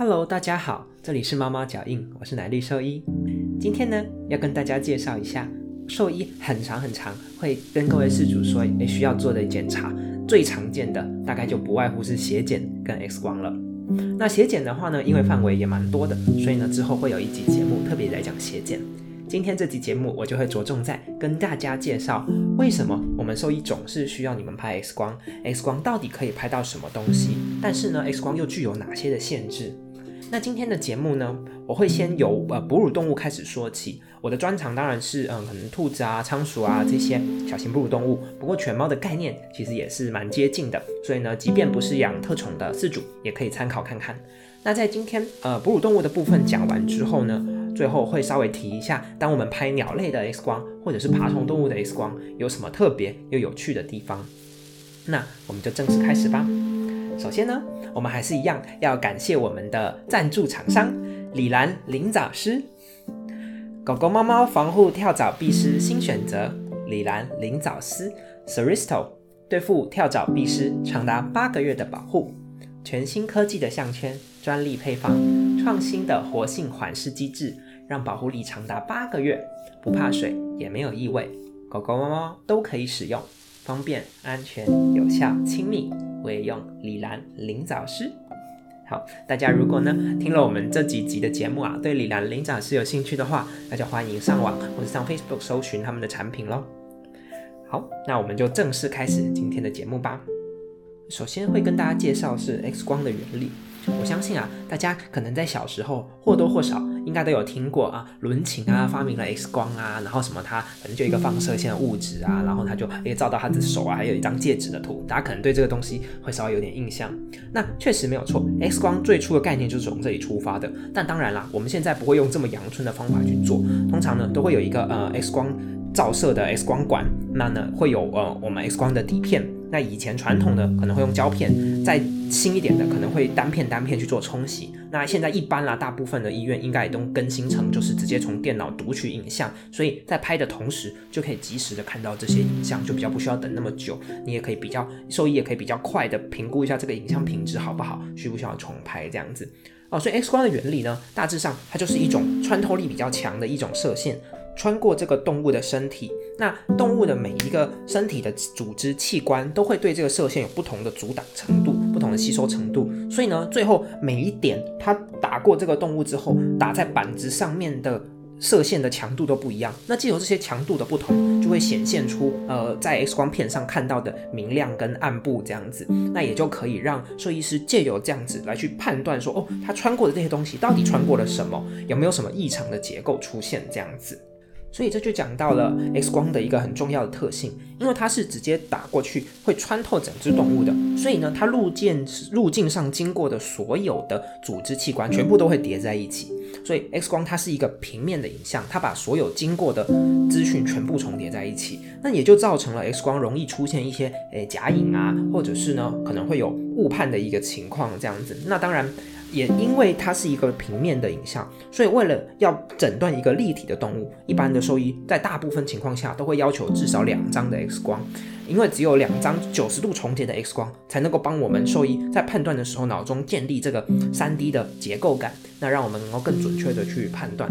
Hello，大家好，这里是猫猫脚印，我是奶绿兽医。今天呢，要跟大家介绍一下兽医很长很长会跟各位事主说，诶需要做的检查，最常见的大概就不外乎是血检跟 X 光了。那血检的话呢，因为范围也蛮多的，所以呢之后会有一集节目特别来讲血检。今天这集节目我就会着重在跟大家介绍，为什么我们兽医总是需要你们拍 X 光，X 光到底可以拍到什么东西，但是呢 X 光又具有哪些的限制？那今天的节目呢，我会先由呃哺乳动物开始说起。我的专长当然是嗯，可能兔子啊、仓鼠啊这些小型哺乳动物。不过犬猫的概念其实也是蛮接近的，所以呢，即便不是养特宠的饲主，也可以参考看看。那在今天呃哺乳动物的部分讲完之后呢，最后会稍微提一下，当我们拍鸟类的 X 光或者是爬虫动物的 X 光，有什么特别又有趣的地方？那我们就正式开始吧。首先呢，我们还是一样要感谢我们的赞助厂商李兰灵藻师，狗狗、猫猫防护跳蚤必施新选择李兰灵藻丝 Seristo，对付跳蚤必施长达八个月的保护，全新科技的项圈，专利配方，创新的活性缓释机制，让保护力长达八个月，不怕水也没有异味，狗狗、猫猫都可以使用。方便、安全、有效、亲密，我也用李兰林藻师。好，大家如果呢听了我们这几集的节目啊，对李兰林藻师有兴趣的话，那就欢迎上网或者上 Facebook 搜寻他们的产品喽。好，那我们就正式开始今天的节目吧。首先会跟大家介绍是 X 光的原理。我相信啊，大家可能在小时候或多或少应该都有听过啊，伦琴啊发明了 X 光啊，然后什么它反正就一个放射线的物质啊，然后它就诶照到他的手啊，还有一张戒指的图，大家可能对这个东西会稍微有点印象。那确实没有错，X 光最初的概念就是从这里出发的。但当然啦，我们现在不会用这么阳春的方法去做，通常呢都会有一个呃 X 光照射的 X 光管，那呢会有呃我们 X 光的底片。那以前传统的可能会用胶片，再轻一点的可能会单片单片去做冲洗。那现在一般啦，大部分的医院应该也都更新成就是直接从电脑读取影像，所以在拍的同时就可以及时的看到这些影像，就比较不需要等那么久。你也可以比较兽医也可以比较快的评估一下这个影像品质好不好，需不需要重拍这样子。哦，所以 X 光的原理呢，大致上它就是一种穿透力比较强的一种射线。穿过这个动物的身体，那动物的每一个身体的组织器官都会对这个射线有不同的阻挡程度、的吸收程度，所以呢，最后每一点它打过这个动物之后，打在板子上面的射线的强度都不一样。那借由这些强度的不同，就会显现出呃在 X 光片上看到的明亮跟暗部这样子，那也就可以让设计师借由这样子来去判断说，哦，它穿过的这些东西到底穿过了什么，有没有什么异常的结构出现这样子。所以这就讲到了 X 光的一个很重要的特性，因为它是直接打过去，会穿透整只动物的，所以呢，它路径路径上经过的所有的组织器官全部都会叠在一起。所以 X 光它是一个平面的影像，它把所有经过的资讯全部重叠在一起，那也就造成了 X 光容易出现一些诶假影啊，或者是呢可能会有误判的一个情况这样子。那当然。也因为它是一个平面的影像，所以为了要诊断一个立体的动物，一般的兽医在大部分情况下都会要求至少两张的 X 光，因为只有两张九十度重叠的 X 光才能够帮我们兽医在判断的时候脑中建立这个三 D 的结构感，那让我们能够更准确的去判断。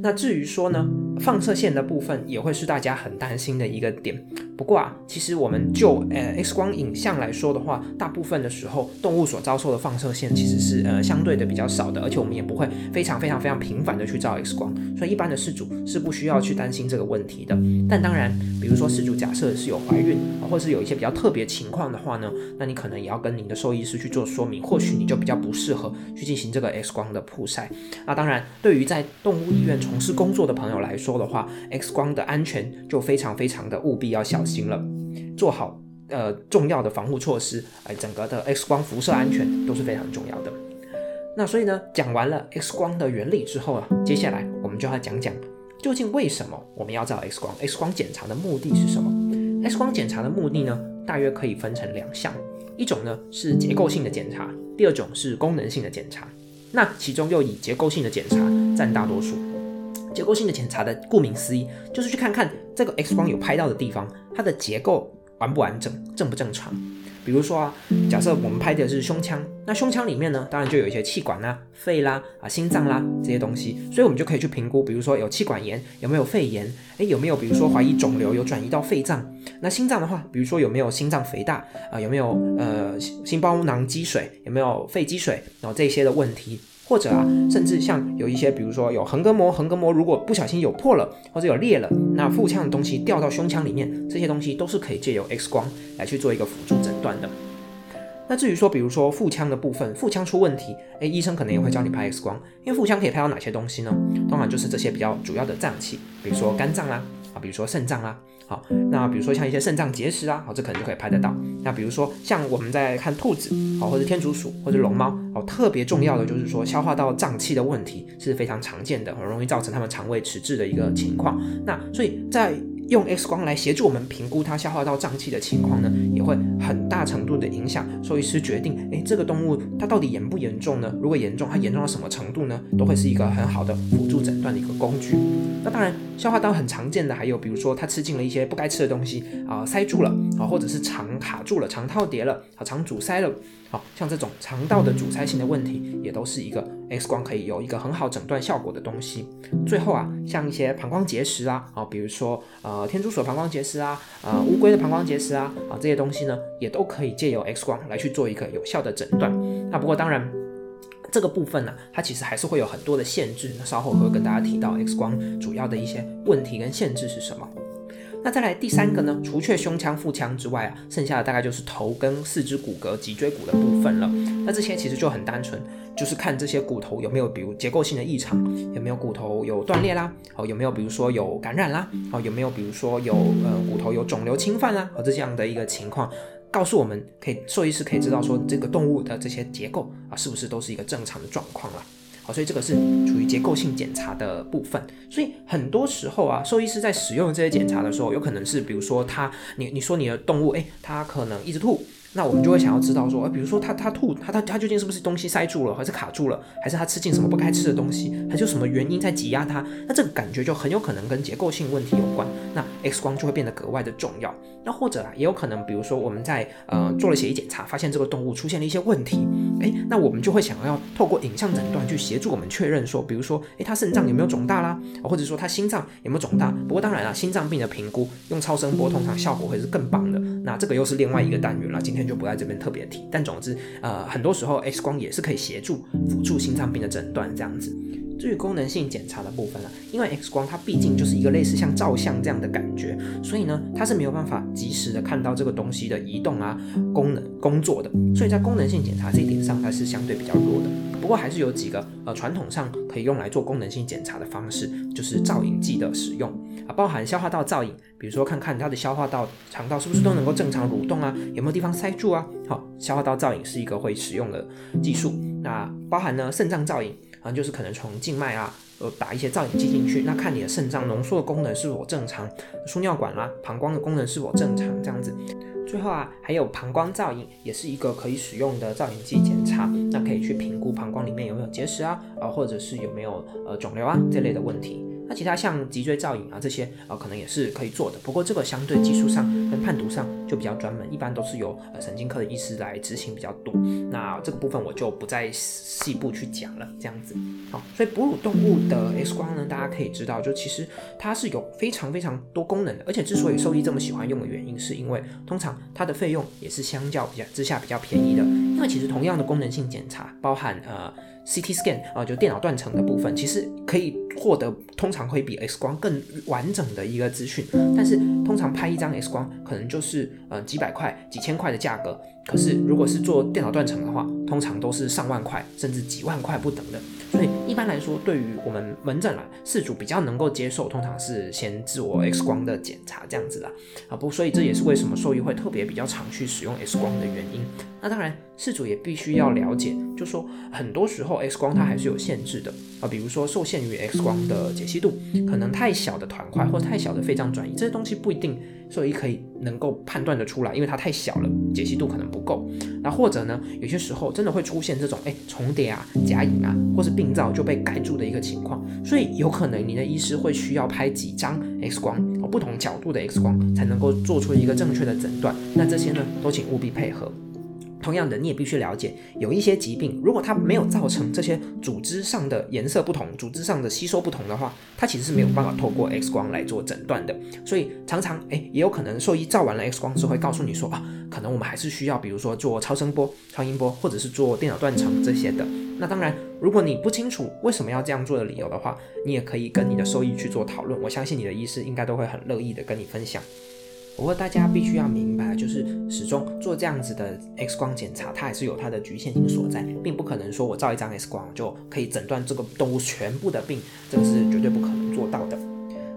那至于说呢，放射线的部分也会是大家很担心的一个点。不过啊，其实我们就呃 X 光影像来说的话，大部分的时候动物所遭受的放射线其实是呃相对的比较少的，而且我们也不会非常非常非常频繁的去照 X 光，所以一般的饲主是不需要去担心这个问题的。但当然，比如说饲主假设是有怀孕，或是有一些比较特别情况的话呢，那你可能也要跟您的兽医师去做说明，或许你就比较不适合去进行这个 X 光的曝晒。那当然，对于在动物医院从事工作的朋友来说的话，X 光的安全就非常非常的务必要小心。了，做好呃重要的防护措施，哎，整个的 X 光辐射安全都是非常重要的。那所以呢，讲完了 X 光的原理之后啊，接下来我们就要讲讲究竟为什么我们要照 X 光？X 光检查的目的是什么？X 光检查的目的呢，大约可以分成两项，一种呢是结构性的检查，第二种是功能性的检查。那其中又以结构性的检查占大多数。结构性的检查的顾名思义，就是去看看这个 X 光有拍到的地方，它的结构完不完整，正不正常。比如说啊，假设我们拍的是胸腔，那胸腔里面呢，当然就有一些气管啦、肺啦、啊心脏啦这些东西，所以我们就可以去评估，比如说有气管炎，有没有肺炎，诶，有没有比如说怀疑肿瘤有转移到肺脏？那心脏的话，比如说有没有心脏肥大啊，有没有呃心包囊积水，有没有肺积水，然后这些的问题。或者啊，甚至像有一些，比如说有横膈膜，横膈膜如果不小心有破了，或者有裂了，那腹腔的东西掉到胸腔里面，这些东西都是可以借由 X 光来去做一个辅助诊断的。那至于说，比如说腹腔的部分，腹腔出问题，诶，医生可能也会教你拍 X 光，因为腹腔可以拍到哪些东西呢？通常就是这些比较主要的脏器，比如说肝脏啦，啊，比如说肾脏啦。好，那比如说像一些肾脏结石啊，好，这可能就可以拍得到。那比如说像我们在看兔子，好，或者天竺鼠或者龙猫，哦，特别重要的就是说消化道胀气的问题是非常常见的，很容易造成它们肠胃迟滞的一个情况。那所以在用 X 光来协助我们评估它消化道胀气的情况呢，也会很大程度的影响兽医师决定，诶，这个动物它到底严不严重呢？如果严重，它严重到什么程度呢？都会是一个很好的辅助诊断的一个工具。那当然，消化道很常见的还有，比如说它吃进了一些不该吃的东西啊，塞住了啊，或者是肠卡住了，肠套叠了啊，肠阻塞了。好像这种肠道的阻塞性的问题，也都是一个 X 光可以有一个很好诊断效果的东西。最后啊，像一些膀胱结石啊，啊，比如说呃天竺鼠膀胱结石啊，呃乌龟的膀胱结石啊，啊这些东西呢，也都可以借由 X 光来去做一个有效的诊断。那不过当然，这个部分呢，它其实还是会有很多的限制。那稍后会跟大家提到 X 光主要的一些问题跟限制是什么。那再来第三个呢？除却胸腔、腹腔之外啊，剩下的大概就是头跟四肢骨骼、脊椎骨的部分了。那这些其实就很单纯，就是看这些骨头有没有比如结构性的异常，有没有骨头有断裂啦，哦有没有比如说有感染啦，哦有没有比如说有呃骨头有肿瘤侵犯啦，和这样的一个情况，告诉我们可以兽医师可以知道说这个动物的这些结构啊是不是都是一个正常的状况了。所以这个是处于结构性检查的部分。所以很多时候啊，兽医师在使用这些检查的时候，有可能是比如说他，你你说你的动物，诶，它可能一直吐。那我们就会想要知道说，呃，比如说它它吐，它它它究竟是不是东西塞住了，还是卡住了，还是它吃进什么不该吃的东西，还是有什么原因在挤压它？那这个感觉就很有可能跟结构性问题有关。那 X 光就会变得格外的重要。那或者啊，也有可能，比如说我们在呃做了血液检查，发现这个动物出现了一些问题，诶，那我们就会想要透过影像诊断去协助我们确认说，比如说，诶，它肾脏有没有肿大啦，或者说它心脏有没有肿大？不过当然了，心脏病的评估用超声波通常效果会是更棒的。那这个又是另外一个单元了，今天就不在这边特别提。但总之，呃，很多时候 X 光也是可以协助辅助心脏病的诊断这样子。至于功能性检查的部分呢，因为 X 光它毕竟就是一个类似像照相这样的感觉，所以呢，它是没有办法及时的看到这个东西的移动啊、功能工作的。所以在功能性检查这一点上，它是相对比较弱的。不过还是有几个呃传统上可以用来做功能性检查的方式，就是造影剂的使用啊，包含消化道造影，比如说看看它的消化道、肠道是不是都能够正常蠕动啊，有没有地方塞住啊。好，消化道造影是一个会使用的技术。那包含呢肾脏造影。就是可能从静脉啊，呃，打一些造影剂进去，那看你的肾脏浓缩的功能是否正常，输尿管啦、膀胱的功能是否正常，这样子。最后啊，还有膀胱造影，也是一个可以使用的造影剂检查，那可以去评估膀胱里面有没有结石啊，啊，或者是有没有呃肿瘤啊这类的问题。那其他像脊椎造影啊这些啊，可能也是可以做的，不过这个相对技术上跟判读上就比较专门，一般都是由呃神经科的医师来执行比较多。那这个部分我就不再细部去讲了，这样子。好，所以哺乳动物的 X 光呢，大家可以知道，就其实它是有非常非常多功能的，而且之所以兽医这么喜欢用的原因，是因为通常它的费用也是相较比较之下比较便宜的，因为其实同样的功能性检查，包含呃。CT scan 啊，就电脑断层的部分，其实可以获得通常会比 X 光更完整的一个资讯，但是通常拍一张 X 光可能就是呃几百块、几千块的价格，可是如果是做电脑断层的话，通常都是上万块甚至几万块不等的。所以一般来说，对于我们门诊来，事主比较能够接受，通常是先自我 X 光的检查这样子的啊，不，所以这也是为什么兽医会特别比较常去使用 X 光的原因。那当然，事主也必须要了解，就说很多时候 X 光它还是有限制的啊，比如说受限于 X 光的解析度，可能太小的团块或者太小的肺脏转移这些东西不一定兽医可以能够判断得出来，因为它太小了，解析度可能不够。那或者呢，有些时候真的会出现这种哎重叠啊、假影啊，或是病灶就被盖住的一个情况，所以有可能你的医师会需要拍几张 X 光，不同角度的 X 光，才能够做出一个正确的诊断。那这些呢，都请务必配合。同样的，你也必须了解，有一些疾病，如果它没有造成这些组织上的颜色不同、组织上的吸收不同的话，它其实是没有办法透过 X 光来做诊断的。所以常常，哎，也有可能兽医照完了 X 光之后会告诉你说啊，可能我们还是需要，比如说做超声波、超音波，或者是做电脑断层这些的。那当然，如果你不清楚为什么要这样做的理由的话，你也可以跟你的兽医去做讨论。我相信你的医师应该都会很乐意的跟你分享。不过大家必须要明白，就是始终做这样子的 X 光检查，它还是有它的局限性所在，并不可能说我照一张 X 光就可以诊断这个动物全部的病，这个是绝对不可能做到的。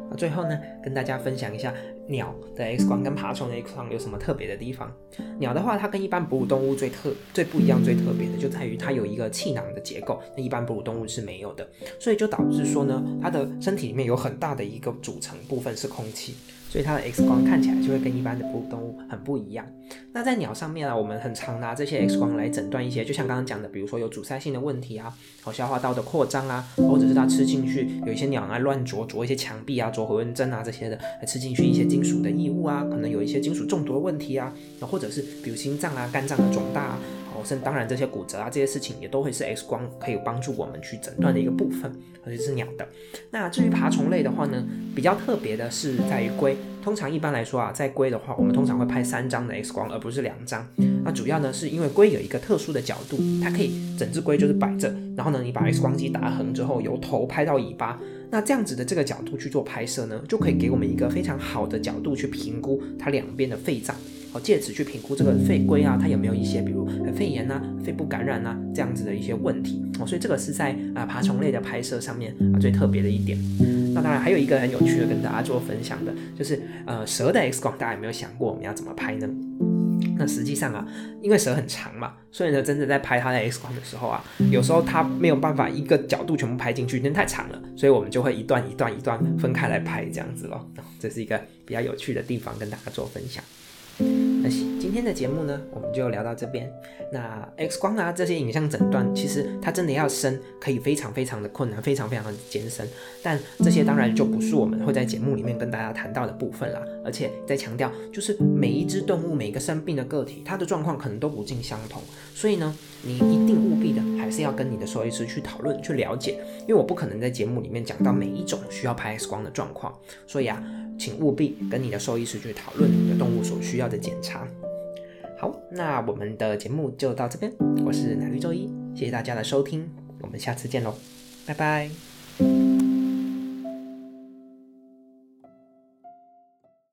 那最后呢，跟大家分享一下鸟的 X 光跟爬虫的 X 光有什么特别的地方。鸟的话，它跟一般哺乳动物最特、最不一样、最特别的就在于它有一个气囊的结构，那一般哺乳动物是没有的，所以就导致说呢，它的身体里面有很大的一个组成部分是空气。所以它的 X 光看起来就会跟一般的哺乳动物很不一样。那在鸟上面啊，我们很常拿这些 X 光来诊断一些，就像刚刚讲的，比如说有阻塞性的问题啊，好消化道的扩张啊，或者是它吃进去有一些鸟啊乱啄啄一些墙壁啊，啄回纹针啊这些的，吃进去一些金属的异物啊，可能有一些金属中毒的问题啊，或者是比如心脏啊、肝脏的肿大啊。哦，甚当然这些骨折啊，这些事情也都会是 X 光可以帮助我们去诊断的一个部分，而且是鸟的。那至于爬虫类的话呢，比较特别的是在于龟。通常一般来说啊，在龟的话，我们通常会拍三张的 X 光，而不是两张。那主要呢是因为龟有一个特殊的角度，它可以整只龟就是摆着，然后呢你把 X 光机打横之后，由头拍到尾巴，那这样子的这个角度去做拍摄呢，就可以给我们一个非常好的角度去评估它两边的肺脏。哦，借此去评估这个肺龟啊，它有没有一些比如肺炎呐、肺部感染呐这样子的一些问题哦，所以这个是在啊爬虫类的拍摄上面啊最特别的一点。那当然还有一个很有趣的跟大家做分享的，就是呃蛇的 X 光，大家有没有想过我们要怎么拍呢？那实际上啊，因为蛇很长嘛，所以呢，真的在拍它的 X 光的时候啊，有时候它没有办法一个角度全部拍进去，因为太长了，所以我们就会一段一段一段分开来拍这样子咯。这是一个比较有趣的地方，跟大家做分享。今天的节目呢，我们就聊到这边。那 X 光啊，这些影像诊断，其实它真的要深，可以非常非常的困难，非常非常的艰深。但这些当然就不是我们会在节目里面跟大家谈到的部分啦。而且在强调，就是每一只动物，每一个生病的个体，它的状况可能都不尽相同。所以呢，你一定务必的还是要跟你的兽医师去讨论、去了解，因为我不可能在节目里面讲到每一种需要拍 X 光的状况。所以啊。请务必跟你的兽医师去讨论你的动物所需要的检查。好，那我们的节目就到这边，我是奶绿周一，谢谢大家的收听，我们下次见喽，拜拜。